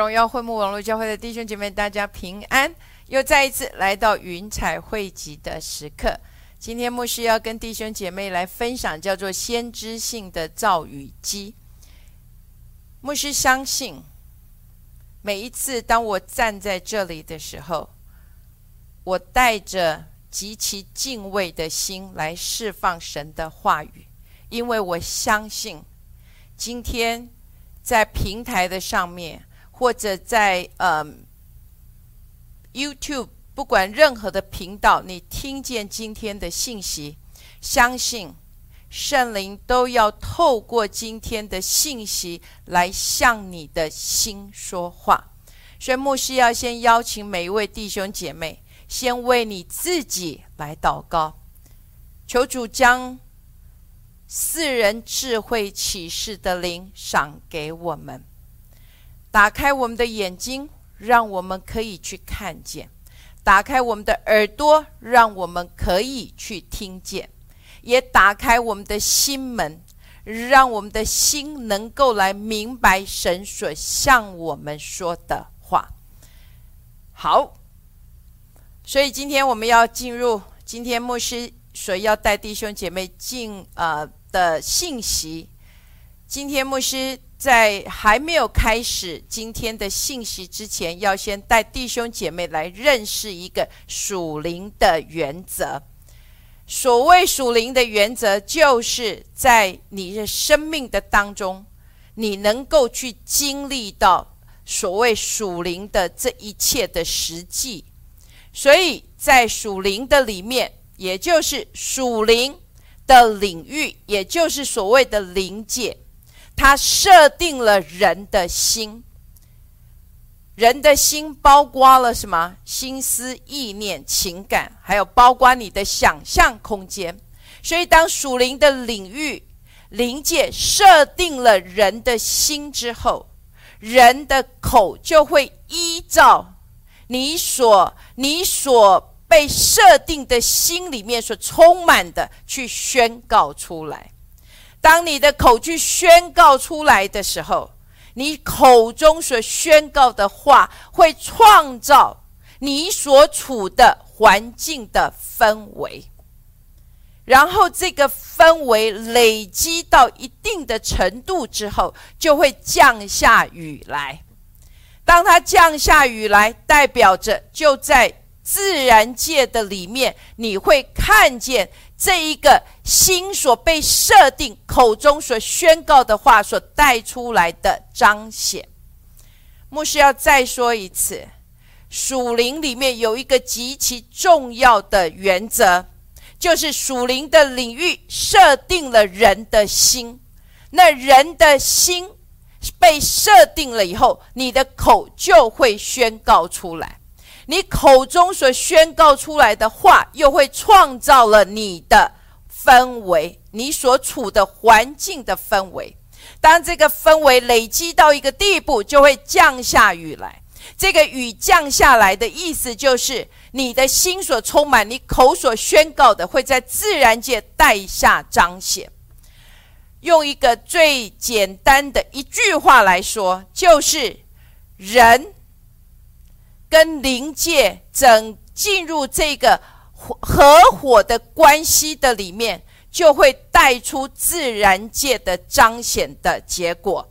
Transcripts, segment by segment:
荣耀会幕网络教会的弟兄姐妹，大家平安！又再一次来到云彩汇集的时刻。今天牧师要跟弟兄姐妹来分享，叫做先知性的造语机。牧师相信，每一次当我站在这里的时候，我带着极其敬畏的心来释放神的话语，因为我相信今天。在平台的上面，或者在呃 YouTube，不管任何的频道，你听见今天的信息，相信圣灵都要透过今天的信息来向你的心说话。所以牧师要先邀请每一位弟兄姐妹，先为你自己来祷告，求主将。四人智慧启示的灵赏给我们，打开我们的眼睛，让我们可以去看见；打开我们的耳朵，让我们可以去听见；也打开我们的心门，让我们的心能够来明白神所向我们说的话。好，所以今天我们要进入今天牧师所要带弟兄姐妹进呃。的信息，今天牧师在还没有开始今天的信息之前，要先带弟兄姐妹来认识一个属灵的原则。所谓属灵的原则，就是在你的生命的当中，你能够去经历到所谓属灵的这一切的实际。所以在属灵的里面，也就是属灵。的领域，也就是所谓的灵界，它设定了人的心。人的心包括了什么？心思、意念、情感，还有包括你的想象空间。所以，当属灵的领域、灵界设定了人的心之后，人的口就会依照你所、你所。被设定的心里面所充满的，去宣告出来。当你的口去宣告出来的时候，你口中所宣告的话，会创造你所处的环境的氛围。然后这个氛围累积到一定的程度之后，就会降下雨来。当它降下雨来，代表着就在。自然界的里面，你会看见这一个心所被设定、口中所宣告的话所带出来的彰显。牧师要再说一次，属灵里面有一个极其重要的原则，就是属灵的领域设定了人的心，那人的心被设定了以后，你的口就会宣告出来。你口中所宣告出来的话，又会创造了你的氛围，你所处的环境的氛围。当这个氛围累积到一个地步，就会降下雨来。这个雨降下来的意思，就是你的心所充满，你口所宣告的，会在自然界带下彰显。用一个最简单的一句话来说，就是人。跟灵界整进入这个合伙的关系的里面，就会带出自然界的彰显的结果。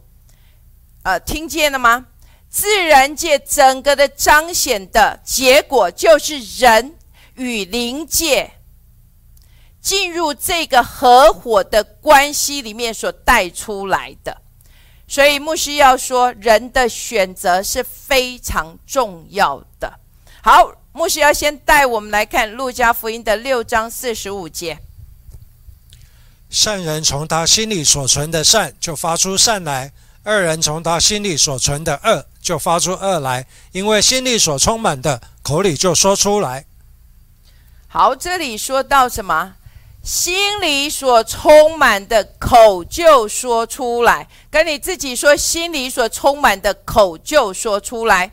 呃，听见了吗？自然界整个的彰显的结果，就是人与灵界进入这个合伙的关系里面所带出来的。所以牧师要说，人的选择是非常重要的。好，牧师要先带我们来看路加福音的六章四十五节。善人从他心里所存的善就发出善来，恶人从他心里所存的恶就发出恶来，因为心里所充满的，口里就说出来。好，这里说到什么？心里所充满的口就说出来，跟你自己说，心里所充满的口就说出来。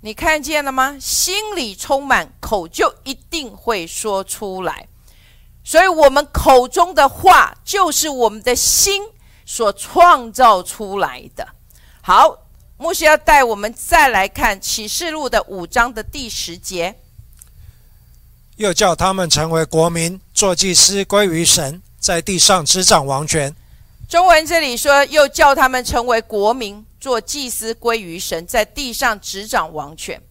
你看见了吗？心里充满，口就一定会说出来。所以，我们口中的话，就是我们的心所创造出来的。好，牧师要带我们再来看启示录的五章的第十节，又叫他们成为国民，做祭司归于神，在地上执掌王权。中文这里说，又叫他们成为国民，做祭司归于神，在地上执掌王权。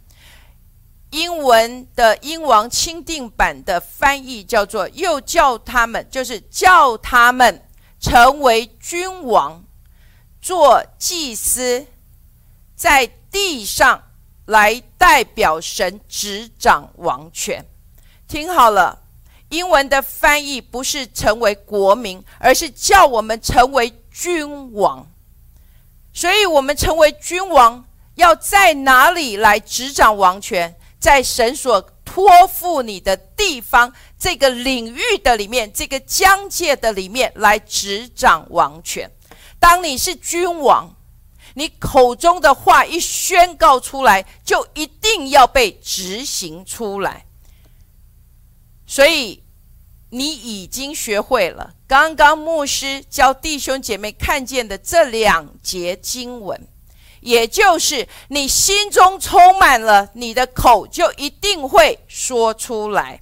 英文的英王钦定版的翻译叫做“又叫他们”，就是叫他们成为君王，做祭司，在地上来代表神执掌王权。听好了。英文的翻译不是成为国民，而是叫我们成为君王。所以，我们成为君王，要在哪里来执掌王权？在神所托付你的地方，这个领域的里面，这个疆界的里面来执掌王权。当你是君王，你口中的话一宣告出来，就一定要被执行出来。所以。你已经学会了刚刚牧师教弟兄姐妹看见的这两节经文，也就是你心中充满了，你的口就一定会说出来。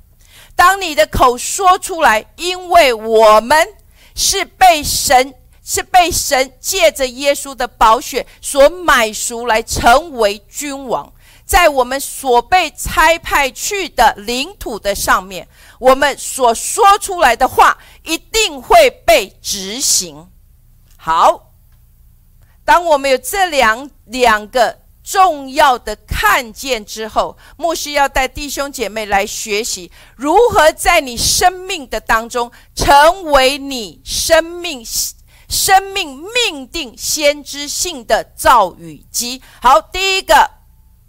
当你的口说出来，因为我们是被神是被神借着耶稣的宝血所买赎来成为君王，在我们所被差派去的领土的上面。我们所说出来的话一定会被执行。好，当我们有这两两个重要的看见之后，牧师要带弟兄姐妹来学习如何在你生命的当中成为你生命生命命定先知性的造语机。好，第一个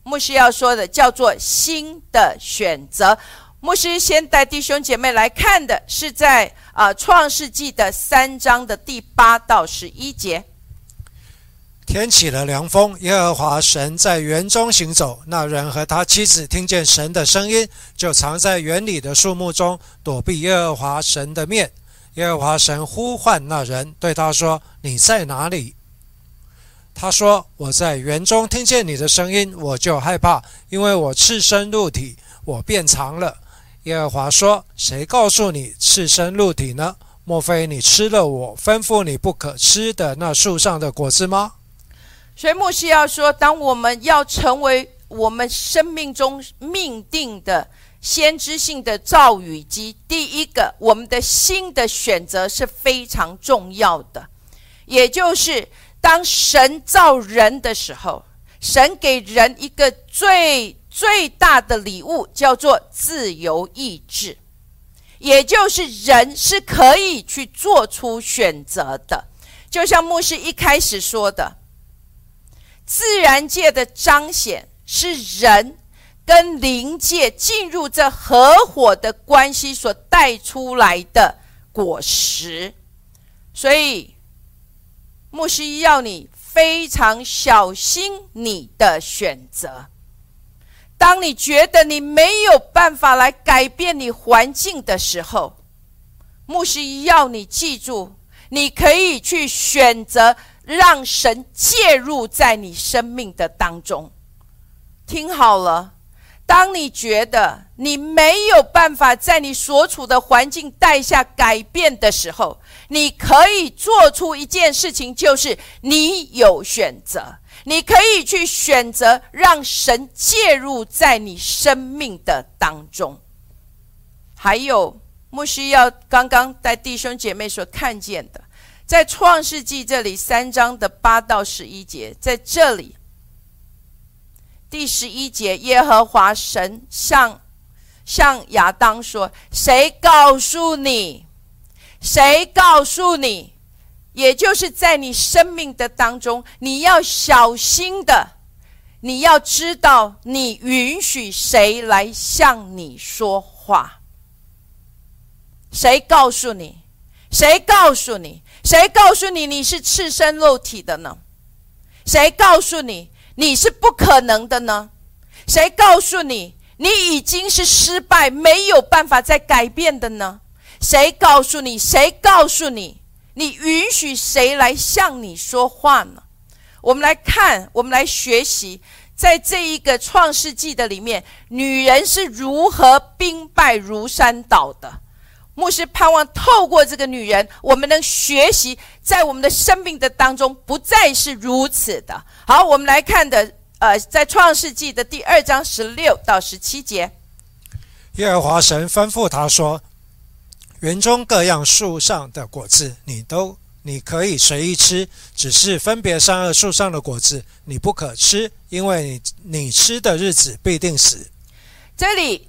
牧师要说的叫做新的选择。牧师先带弟兄姐妹来看的是在啊创世纪的三章的第八到十一节。天起了凉风，耶和华神在园中行走。那人和他妻子听见神的声音，就藏在园里的树木中，躲避耶和华神的面。耶和华神呼唤那人，对他说：“你在哪里？”他说：“我在园中听见你的声音，我就害怕，因为我赤身露体，我变长了。”耶和华说：“谁告诉你赤身露体呢？莫非你吃了我吩咐你不可吃的那树上的果子吗？”所以牧师要说：当我们要成为我们生命中命定的先知性的造语机，第一个，我们的心的选择是非常重要的。也就是当神造人的时候，神给人一个最。最大的礼物叫做自由意志，也就是人是可以去做出选择的。就像牧师一开始说的，自然界的彰显是人跟灵界进入这合伙的关系所带出来的果实。所以，牧师要你非常小心你的选择。当你觉得你没有办法来改变你环境的时候，牧师要你记住，你可以去选择让神介入在你生命的当中。听好了，当你觉得你没有办法在你所处的环境带下改变的时候，你可以做出一件事情，就是你有选择。你可以去选择让神介入在你生命的当中。还有，牧师要刚刚带弟兄姐妹所看见的，在创世纪这里三章的八到十一节，在这里第十一节，耶和华神向向亚当说：“谁告诉你？谁告诉你？”也就是在你生命的当中，你要小心的，你要知道，你允许谁来向你说话？谁告诉你？谁告诉你？谁告诉你你是赤身肉体的呢？谁告诉你你是不可能的呢？谁告诉你你已经是失败，没有办法再改变的呢？谁告诉你？谁告诉你？你允许谁来向你说话呢？我们来看，我们来学习，在这一个创世纪的里面，女人是如何兵败如山倒的。牧师盼望透过这个女人，我们能学习，在我们的生命的当中不再是如此的。好，我们来看的，呃，在创世纪的第二章十六到十七节，耶和华神吩咐他说。园中各样树上的果子，你都你可以随意吃，只是分别善恶树上的果子，你不可吃，因为你你吃的日子必定死。这里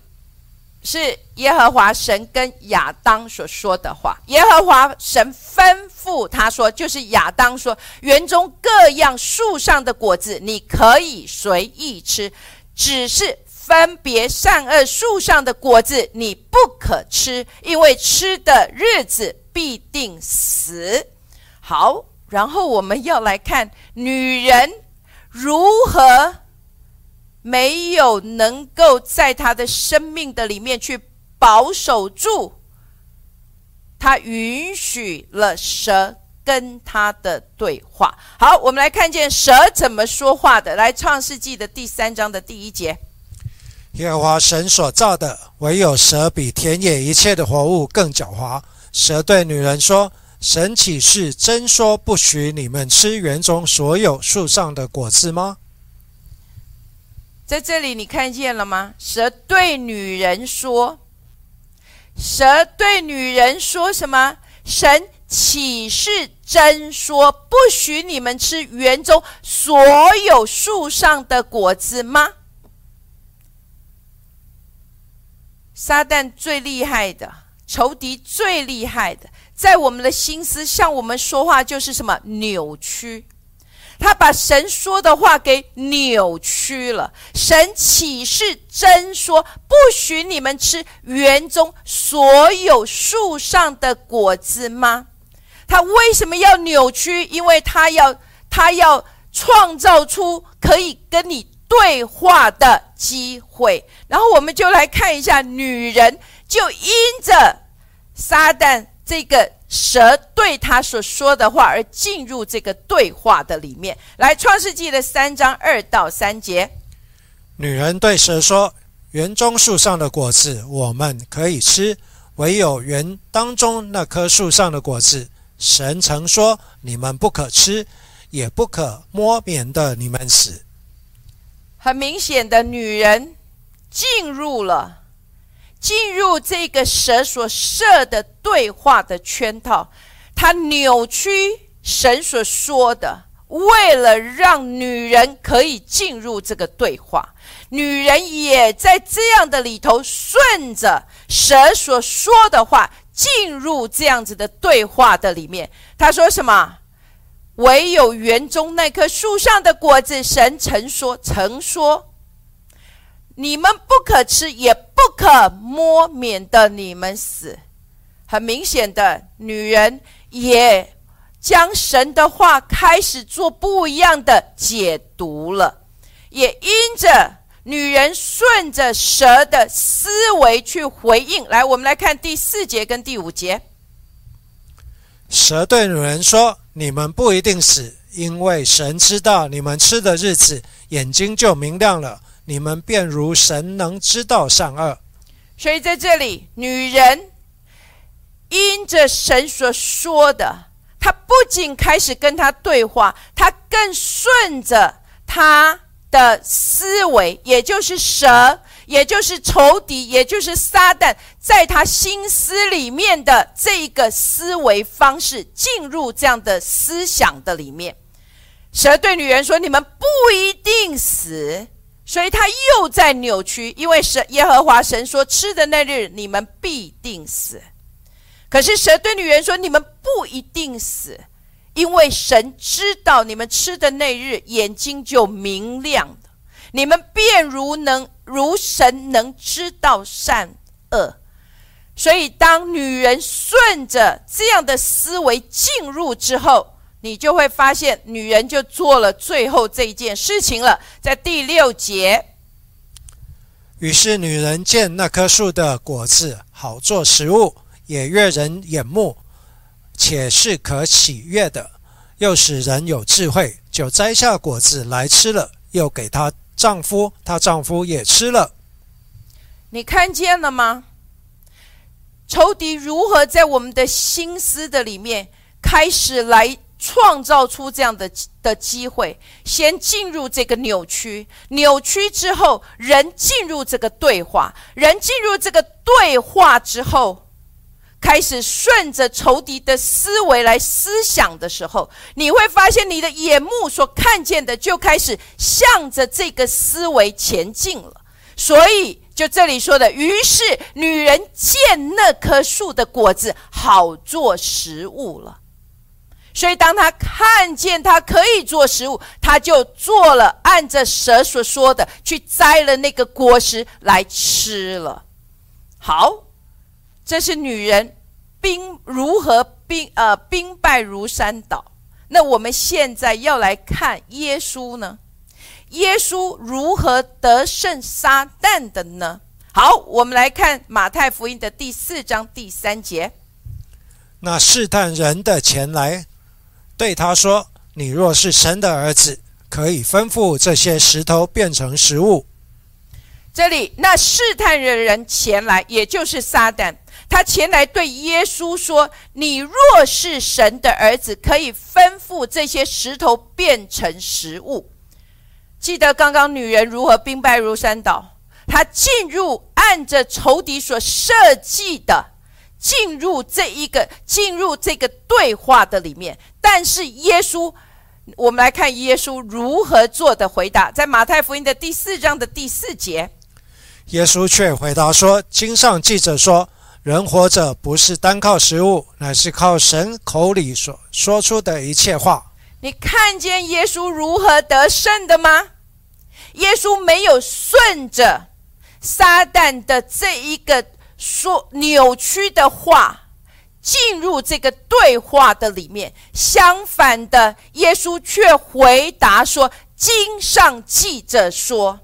是耶和华神跟亚当所说的话。耶和华神吩咐他说，就是亚当说，园中各样树上的果子，你可以随意吃，只是。分别善恶树上的果子，你不可吃，因为吃的日子必定死。好，然后我们要来看女人如何没有能够在他的生命的里面去保守住，他允许了蛇跟他的对话。好，我们来看见蛇怎么说话的。来，创世纪的第三章的第一节。耶和华神所造的，唯有蛇比田野一切的活物更狡猾。蛇对女人说：“神岂是真说不许你们吃园中所有树上的果子吗？”在这里，你看见了吗？蛇对女人说：“蛇对女人说什么？神岂是真说不许你们吃园中所有树上的果子吗？”撒旦最厉害的仇敌，最厉害的，在我们的心思向我们说话，就是什么扭曲？他把神说的话给扭曲了。神岂是真说不许你们吃园中所有树上的果子吗？他为什么要扭曲？因为他要他要创造出可以跟你。对话的机会，然后我们就来看一下，女人就因着撒旦这个蛇对他所说的话而进入这个对话的里面。来，《创世纪》的三章二到三节，女人对蛇说：“园中树上的果子我们可以吃，唯有园当中那棵树上的果子，神曾说你们不可吃，也不可摸，免得你们死。”很明显的，女人进入了进入这个蛇所设的对话的圈套，他扭曲神所说的，为了让女人可以进入这个对话，女人也在这样的里头顺着蛇所说的话进入这样子的对话的里面。他说什么？唯有园中那棵树上的果子，神曾说，曾说，你们不可吃，也不可摸，免得你们死。很明显的，女人也将神的话开始做不一样的解读了，也因着女人顺着蛇的思维去回应。来，我们来看第四节跟第五节。蛇对女人说。你们不一定死，因为神知道你们吃的日子，眼睛就明亮了，你们便如神能知道善恶。所以在这里，女人因着神所说的，她不仅开始跟他对话，她更顺着他的思维，也就是蛇。也就是仇敌，也就是撒旦，在他心思里面的这个思维方式，进入这样的思想的里面。蛇对女人说：“你们不一定死。”所以他又在扭曲，因为神耶和华神说：“吃的那日，你们必定死。”可是蛇对女人说：“你们不一定死，因为神知道你们吃的那日，眼睛就明亮，你们便如能。”如神能知道善恶，所以当女人顺着这样的思维进入之后，你就会发现，女人就做了最后这一件事情了。在第六节，于是女人见那棵树的果子好做食物，也悦人眼目，且是可喜悦的，又使人有智慧，就摘下果子来吃了，又给她丈夫，她丈夫也吃了。你看见了吗？仇敌如何在我们的心思的里面开始来创造出这样的的机会？先进入这个扭曲，扭曲之后，人进入这个对话，人进入这个对话之后。开始顺着仇敌的思维来思想的时候，你会发现你的眼目所看见的就开始向着这个思维前进了。所以，就这里说的，于是女人见那棵树的果子好做食物了。所以，当他看见他可以做食物，她就做了，按着蛇所说的去摘了那个果实来吃了。好。这是女人兵如何兵呃兵败如山倒。那我们现在要来看耶稣呢？耶稣如何得胜撒旦的呢？好，我们来看马太福音的第四章第三节。那试探人的前来，对他说：“你若是神的儿子，可以吩咐这些石头变成食物。”这里那试探的人前来，也就是撒旦。他前来对耶稣说：“你若是神的儿子，可以吩咐这些石头变成食物。”记得刚刚女人如何兵败如山倒？她进入按着仇敌所设计的，进入这一个进入这个对话的里面。但是耶稣，我们来看耶稣如何做的回答，在马太福音的第四章的第四节，耶稣却回答说：“经上记着说。”人活着不是单靠食物，乃是靠神口里所说出的一切话。你看见耶稣如何得胜的吗？耶稣没有顺着撒旦的这一个说扭曲的话进入这个对话的里面，相反的，耶稣却回答说：“经上记着说，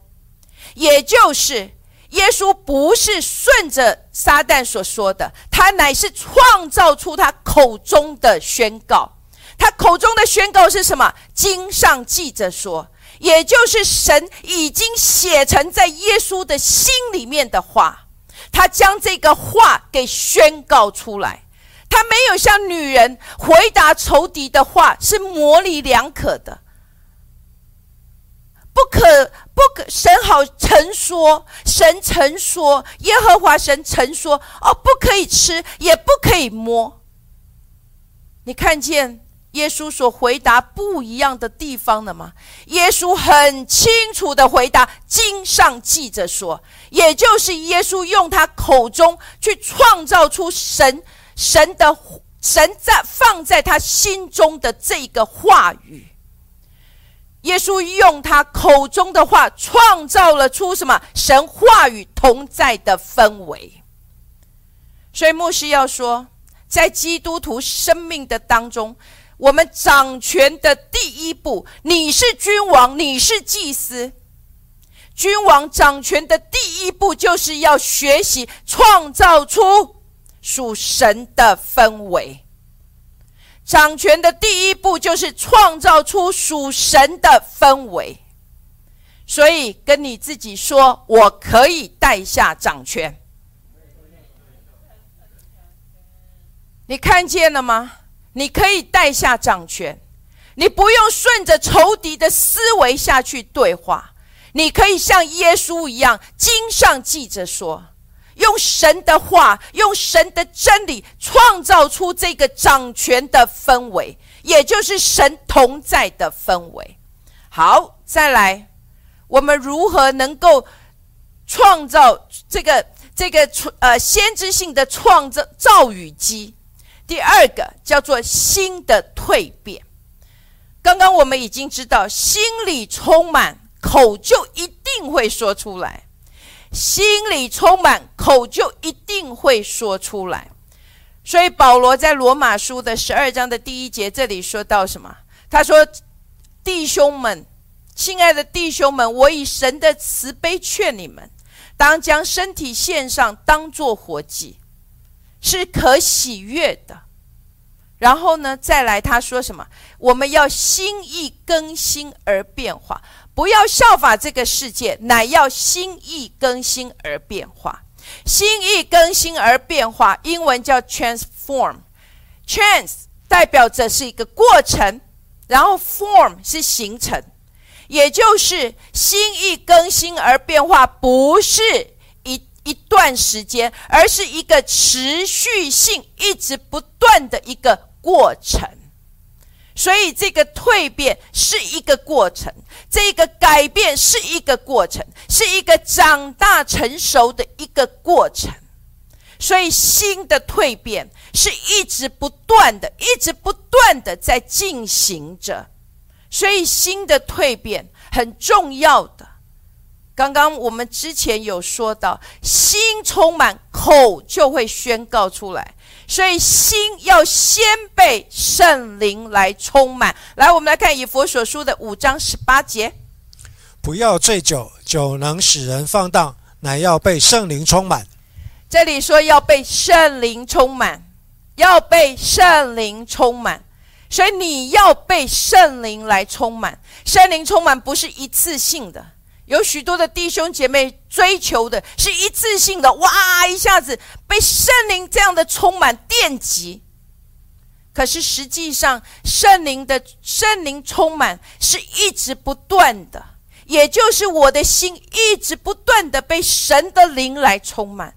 也就是。”耶稣不是顺着撒旦所说的，他乃是创造出他口中的宣告。他口中的宣告是什么？经上记着说，也就是神已经写成在耶稣的心里面的话。他将这个话给宣告出来。他没有像女人回答仇敌的话是模棱两可的。不可，不可！神好曾说，神曾说，耶和华神曾说：哦，不可以吃，也不可以摸。你看见耶稣所回答不一样的地方了吗？耶稣很清楚的回答，经上记着说，也就是耶稣用他口中去创造出神神的神在放在他心中的这个话语。耶稣用他口中的话，创造了出什么神话语同在的氛围。所以牧师要说，在基督徒生命的当中，我们掌权的第一步，你是君王，你是祭司。君王掌权的第一步，就是要学习创造出属神的氛围。掌权的第一步就是创造出属神的氛围，所以跟你自己说，我可以带下掌权。你看见了吗？你可以带下掌权，你不用顺着仇敌的思维下去对话，你可以像耶稣一样，经上记着说。用神的话，用神的真理，创造出这个掌权的氛围，也就是神同在的氛围。好，再来，我们如何能够创造这个这个呃先知性的创造造语机？第二个叫做心的蜕变。刚刚我们已经知道，心里充满，口就一定会说出来。心里充满，口就一定会说出来。所以保罗在罗马书的十二章的第一节这里说到什么？他说：“弟兄们，亲爱的弟兄们，我以神的慈悲劝你们，当将身体献上，当作活祭，是可喜悦的，然后呢，再来他说什么？我们要心意更新而变化，不要效法这个世界，乃要心意更新而变化。心意更新而变化，英文叫 transform。trans 代表着是一个过程，然后 form 是形成，也就是心意更新而变化，不是一段时间，而是一个持续性、一直不断的一个。过程，所以这个蜕变是一个过程，这个改变是一个过程，是一个长大成熟的一个过程。所以新的蜕变是一直不断的，一直不断的在进行着。所以新的蜕变很重要的。刚刚我们之前有说到，心充满口就会宣告出来。所以心要先被圣灵来充满。来，我们来看以佛所书的五章十八节：不要醉酒，酒能使人放荡，乃要被圣灵充满。这里说要被圣灵充满，要被圣灵充满。所以你要被圣灵来充满。圣灵充满不是一次性的。有许多的弟兄姐妹追求的是一次性的，哇，一下子被圣灵这样的充满电击。可是实际上，圣灵的圣灵充满是一直不断的，也就是我的心一直不断的被神的灵来充满，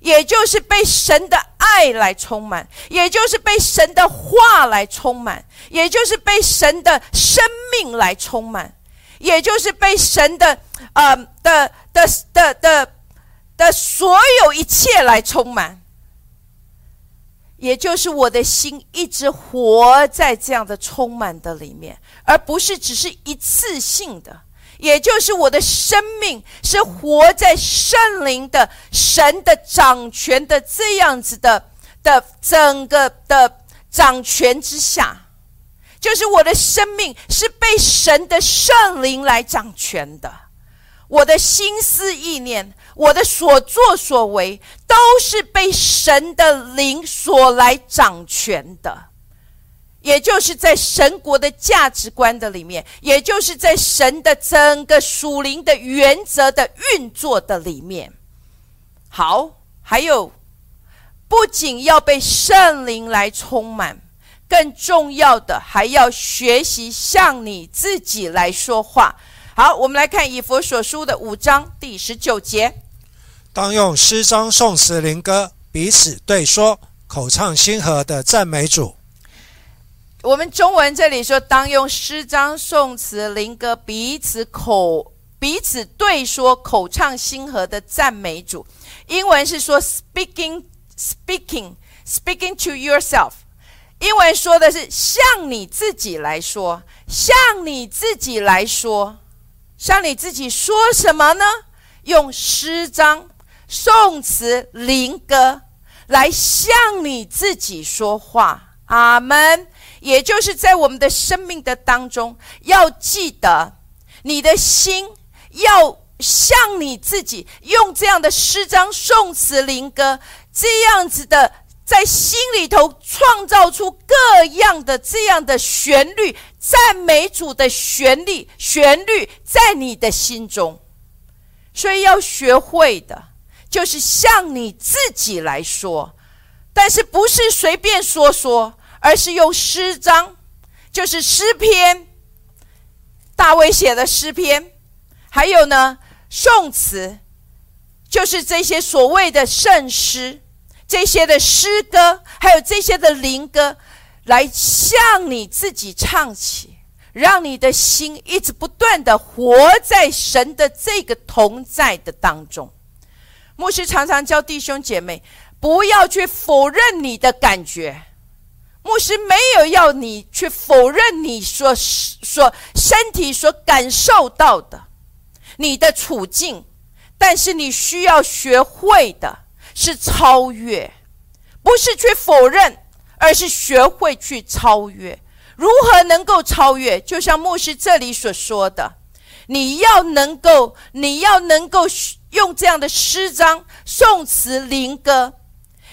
也就是被神的爱来充满，也就是被神的话来充满，也就是被神的生命来充满。也就是被神的，呃的的的的的所有一切来充满，也就是我的心一直活在这样的充满的里面，而不是只是一次性的。也就是我的生命是活在圣灵的神的掌权的这样子的的整个的掌权之下。就是我的生命是被神的圣灵来掌权的，我的心思意念，我的所作所为，都是被神的灵所来掌权的。也就是在神国的价值观的里面，也就是在神的整个属灵的原则的运作的里面。好，还有，不仅要被圣灵来充满。更重要的，还要学习向你自己来说话。好，我们来看以佛所书的五章第十九节：当用诗章、颂词、灵歌彼此对说，口唱心和的赞美主。我们中文这里说，当用诗章、颂词、灵歌彼此口彼此对说，口唱心和的赞美主。英文是说，speaking speaking speaking to yourself。英文说的是向你自己来说，向你自己来说，向你自己说什么呢？用诗章、宋词、灵歌来向你自己说话。阿门。也就是在我们的生命的当中，要记得你的心要向你自己用这样的诗章、宋词、灵歌这样子的。在心里头创造出各样的这样的旋律，赞美主的旋律，旋律在你的心中。所以要学会的，就是向你自己来说，但是不是随便说说，而是用诗章，就是诗篇，大卫写的诗篇，还有呢，宋词，就是这些所谓的圣诗。这些的诗歌，还有这些的灵歌，来向你自己唱起，让你的心一直不断的活在神的这个同在的当中。牧师常常教弟兄姐妹，不要去否认你的感觉。牧师没有要你去否认你所所身体所感受到的你的处境，但是你需要学会的。是超越，不是去否认，而是学会去超越。如何能够超越？就像牧师这里所说的，你要能够，你要能够用这样的诗章、宋词、灵歌，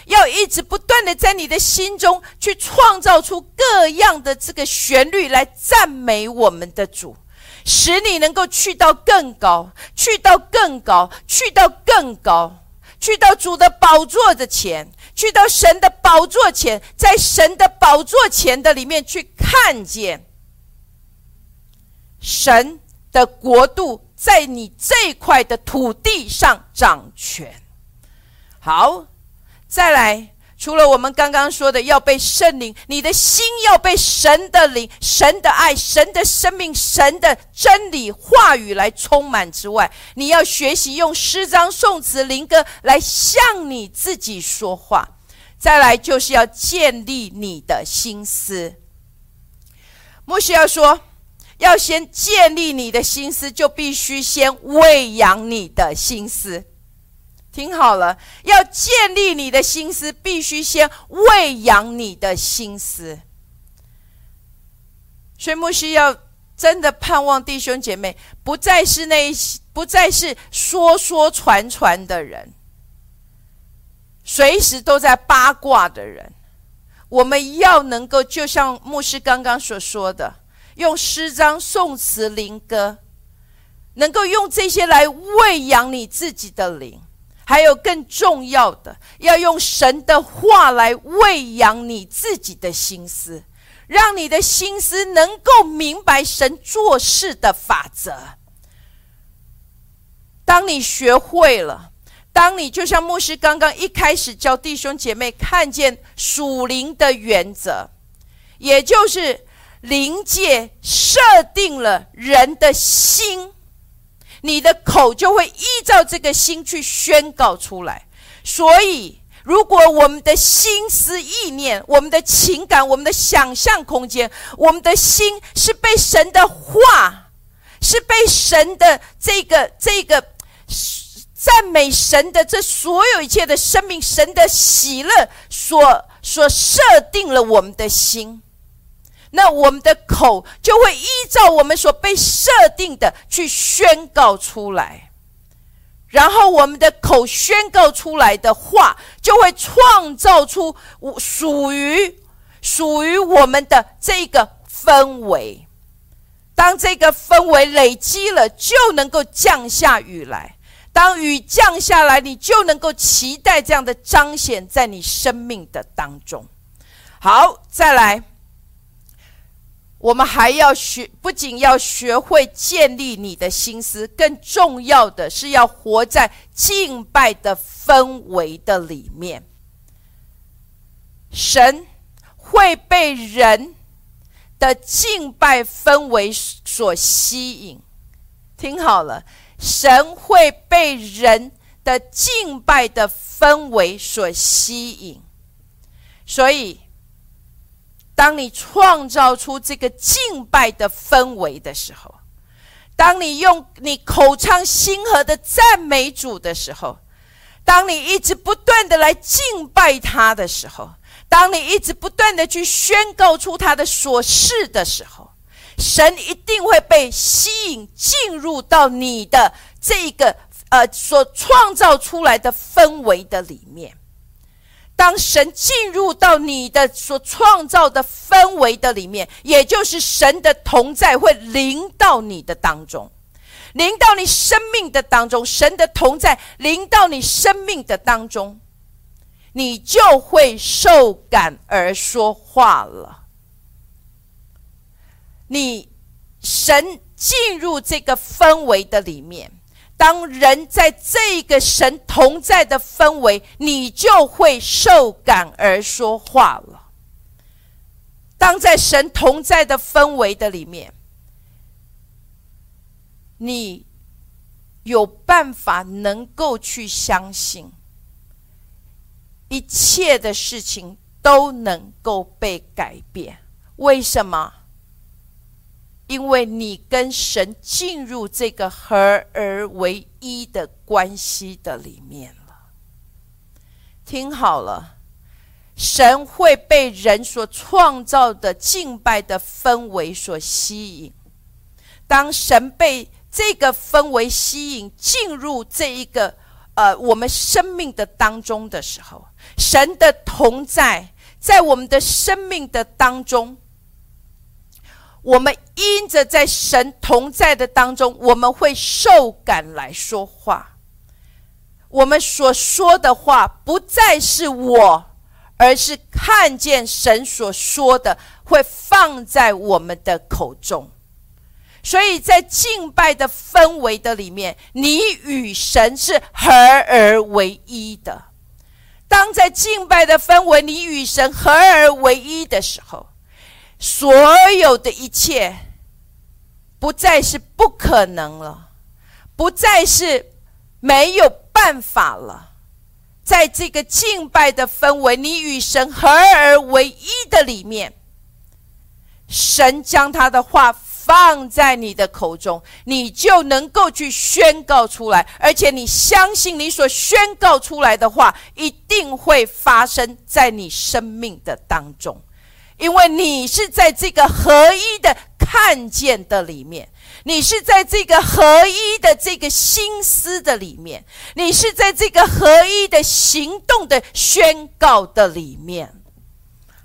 要一直不断的在你的心中去创造出各样的这个旋律来赞美我们的主，使你能够去到更高，去到更高，去到更高，去到主的宝座的前，去到神的宝座前，在神的宝座前的里面去看见神的国度。在你这块的土地上掌权。好，再来，除了我们刚刚说的要被圣灵，你的心要被神的灵、神的爱、神的生命、神的真理话语来充满之外，你要学习用诗章、颂词、灵歌来向你自己说话。再来，就是要建立你的心思。牧师要说。要先建立你的心思，就必须先喂养你的心思。听好了，要建立你的心思，必须先喂养你的心思。所以牧师要真的盼望弟兄姐妹不再是那不再是说说传传的人，随时都在八卦的人。我们要能够，就像牧师刚刚所说的。用诗章、宋词、灵歌，能够用这些来喂养你自己的灵；还有更重要的，要用神的话来喂养你自己的心思，让你的心思能够明白神做事的法则。当你学会了，当你就像牧师刚刚一开始教弟兄姐妹看见属灵的原则，也就是。灵界设定了人的心，你的口就会依照这个心去宣告出来。所以，如果我们的心思意念、我们的情感、我们的想象空间、我们的心是被神的话，是被神的这个这个赞美神的这所有一切的生命、神的喜乐所所设定了我们的心。那我们的口就会依照我们所被设定的去宣告出来，然后我们的口宣告出来的话，就会创造出属于属于我们的这个氛围。当这个氛围累积了，就能够降下雨来。当雨降下来，你就能够期待这样的彰显在你生命的当中。好，再来。我们还要学，不仅要学会建立你的心思，更重要的是要活在敬拜的氛围的里面。神会被人的敬拜氛围所吸引，听好了，神会被人的敬拜的氛围所吸引，所以。当你创造出这个敬拜的氛围的时候，当你用你口唱心和的赞美主的时候，当你一直不断的来敬拜他的时候，当你一直不断的去宣告出他的所事的时候，神一定会被吸引进入到你的这个呃所创造出来的氛围的里面。当神进入到你的所创造的氛围的里面，也就是神的同在会临到你的当中，临到你生命的当中，神的同在临到你生命的当中，你就会受感而说话了。你神进入这个氛围的里面。当人在这个神同在的氛围，你就会受感而说话了。当在神同在的氛围的里面，你有办法能够去相信，一切的事情都能够被改变。为什么？因为你跟神进入这个合而为一的关系的里面了，听好了，神会被人所创造的敬拜的氛围所吸引。当神被这个氛围吸引，进入这一个呃我们生命的当中的时候，神的同在在我们的生命的当中，我们因着在神同在的当中，我们会受感来说话。我们所说的话不再是我，而是看见神所说的会放在我们的口中。所以在敬拜的氛围的里面，你与神是合而为一的。当在敬拜的氛围，你与神合而为一的时候，所有的一切不再是不可能了，不再是没有办法了。在这个敬拜的氛围，你与神合而为一的里面，神将他的话。放在你的口中，你就能够去宣告出来，而且你相信你所宣告出来的话一定会发生在你生命的当中，因为你是在这个合一的看见的里面，你是在这个合一的这个心思的里面，你是在这个合一的行动的宣告的里面。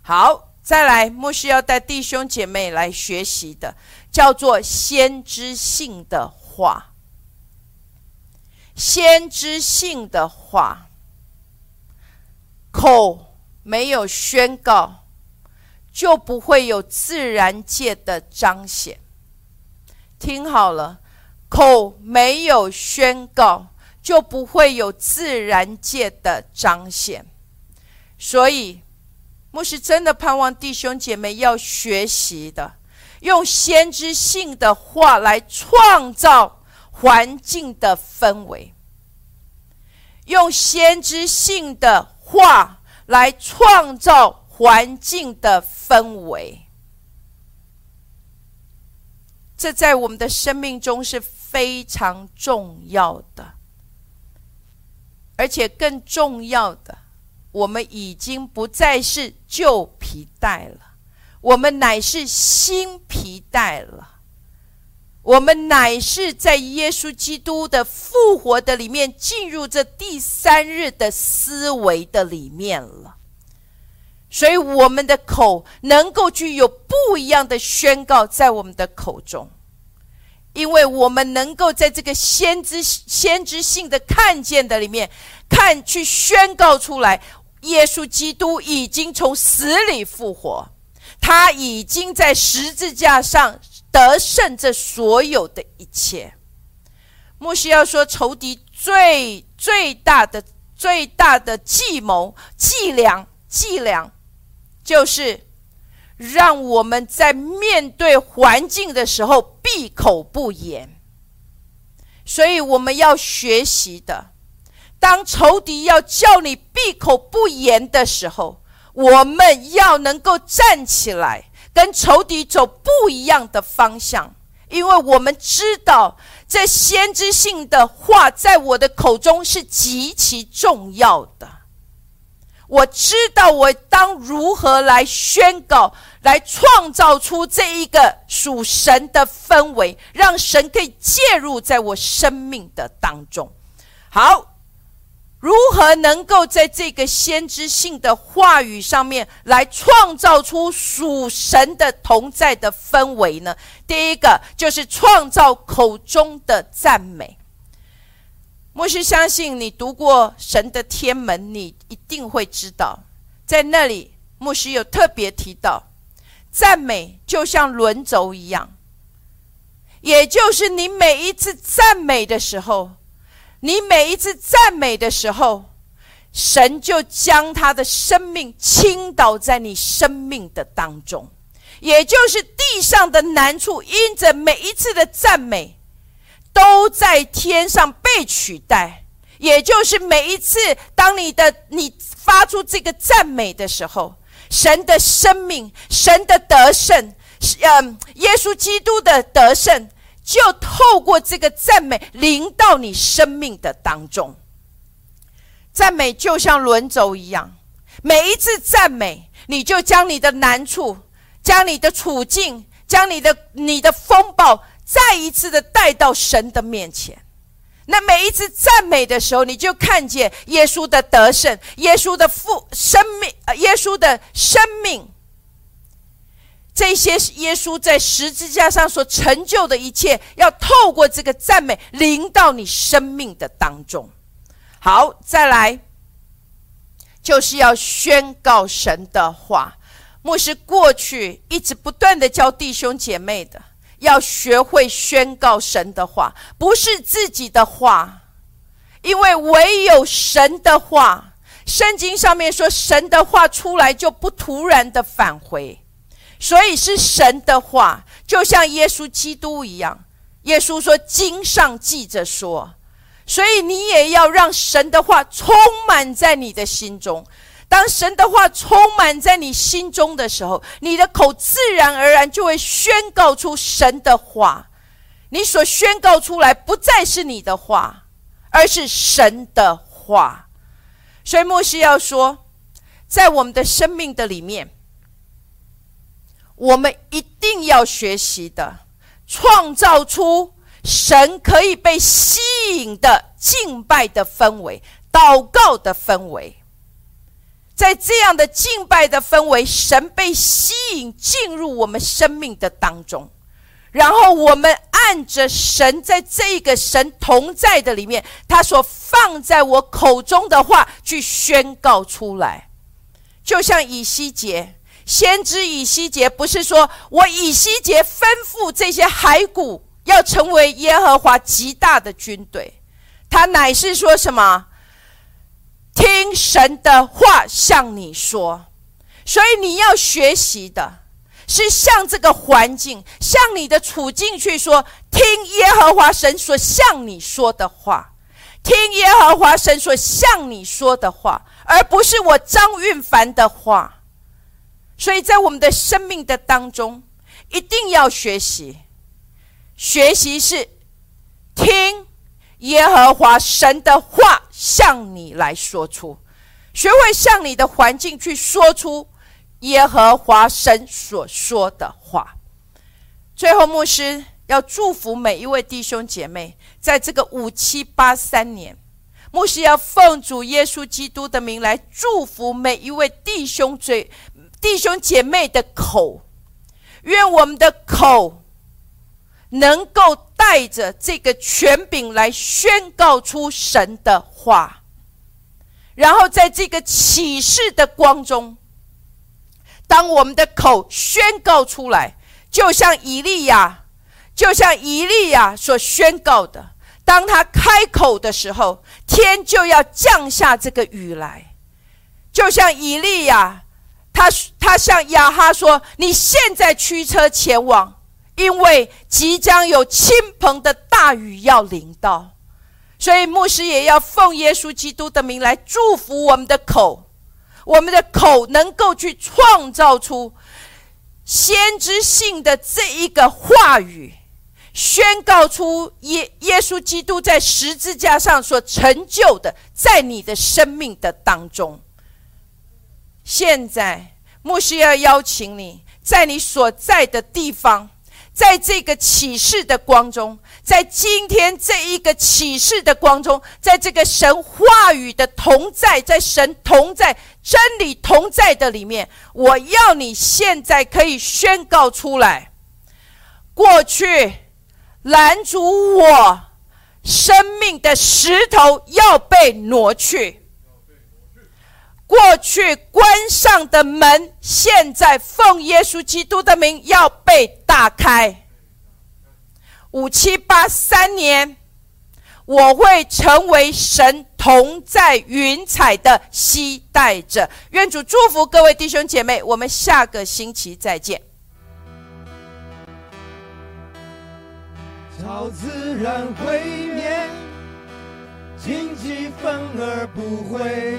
好，再来，牧师要带弟兄姐妹来学习的。叫做先知性的话，先知性的话，口没有宣告，就不会有自然界的彰显。听好了，口没有宣告，就不会有自然界的彰显。所以，牧师真的盼望弟兄姐妹要学习的。用先知性的话来创造环境的氛围，用先知性的话来创造环境的氛围，这在我们的生命中是非常重要的，而且更重要的，我们已经不再是旧皮带了。我们乃是新皮带了，我们乃是在耶稣基督的复活的里面进入这第三日的思维的里面了，所以我们的口能够具有不一样的宣告在我们的口中，因为我们能够在这个先知先知性的看见的里面看去宣告出来，耶稣基督已经从死里复活。他已经在十字架上得胜这所有的一切。莫西要说，仇敌最最大的、最大的计谋、伎俩、伎俩，就是让我们在面对环境的时候闭口不言。所以我们要学习的，当仇敌要叫你闭口不言的时候。我们要能够站起来，跟仇敌走不一样的方向，因为我们知道这先知性的话在我的口中是极其重要的。我知道我当如何来宣告，来创造出这一个属神的氛围，让神可以介入在我生命的当中。好。如何能够在这个先知性的话语上面来创造出属神的同在的氛围呢？第一个就是创造口中的赞美。牧师相信你读过神的天门，你一定会知道，在那里牧师有特别提到，赞美就像轮轴一样，也就是你每一次赞美的时候。你每一次赞美的时候，神就将他的生命倾倒在你生命的当中，也就是地上的难处，因着每一次的赞美，都在天上被取代。也就是每一次，当你的你发出这个赞美的时候，神的生命、神的得胜，嗯，耶稣基督的得胜。就透过这个赞美临到你生命的当中，赞美就像轮轴一样，每一次赞美，你就将你的难处、将你的处境、将你的你的风暴，再一次的带到神的面前。那每一次赞美的时候，你就看见耶稣的得胜，耶稣的复生命，呃，耶稣的生命。这些耶稣在十字架上所成就的一切，要透过这个赞美临到你生命的当中。好，再来，就是要宣告神的话。牧师过去一直不断的教弟兄姐妹的，要学会宣告神的话，不是自己的话，因为唯有神的话，圣经上面说神的话出来就不突然的返回。所以是神的话，就像耶稣基督一样。耶稣说：“经上记着说。”所以你也要让神的话充满在你的心中。当神的话充满在你心中的时候，你的口自然而然就会宣告出神的话。你所宣告出来不再是你的话，而是神的话。所以牧师要说，在我们的生命的里面。我们一定要学习的，创造出神可以被吸引的敬拜的氛围、祷告的氛围。在这样的敬拜的氛围，神被吸引进入我们生命的当中，然后我们按着神在这个神同在的里面，他所放在我口中的话去宣告出来，就像以西结。先知以西结不是说我以西结吩咐这些骸骨要成为耶和华极大的军队，他乃是说什么？听神的话向你说，所以你要学习的是向这个环境、向你的处境去说，听耶和华神所向你说的话，听耶和华神所向你说的话，而不是我张运凡的话。所以在我们的生命的当中，一定要学习。学习是听耶和华神的话向你来说出，学会向你的环境去说出耶和华神所说的话。最后，牧师要祝福每一位弟兄姐妹，在这个五七八三年，牧师要奉主耶稣基督的名来祝福每一位弟兄嘴。弟兄姐妹的口，愿我们的口能够带着这个权柄来宣告出神的话，然后在这个启示的光中，当我们的口宣告出来，就像以利亚，就像以利亚所宣告的，当他开口的时候，天就要降下这个雨来，就像以利亚。他他向亚哈说：“你现在驱车前往，因为即将有倾盆的大雨要临到。所以牧师也要奉耶稣基督的名来祝福我们的口，我们的口能够去创造出先知性的这一个话语，宣告出耶耶稣基督在十字架上所成就的，在你的生命的当中。”现在，牧师要邀请你，在你所在的地方，在这个启示的光中，在今天这一个启示的光中，在这个神话语的同在，在神同在、真理同在的里面，我要你现在可以宣告出来：过去拦阻我生命的石头要被挪去。过去关上的门，现在奉耶稣基督的名要被打开。五七八三年，我会成为神同在云彩的期待者。愿主祝福各位弟兄姐妹，我们下个星期再见。超自然毁灭，荆棘反而不会。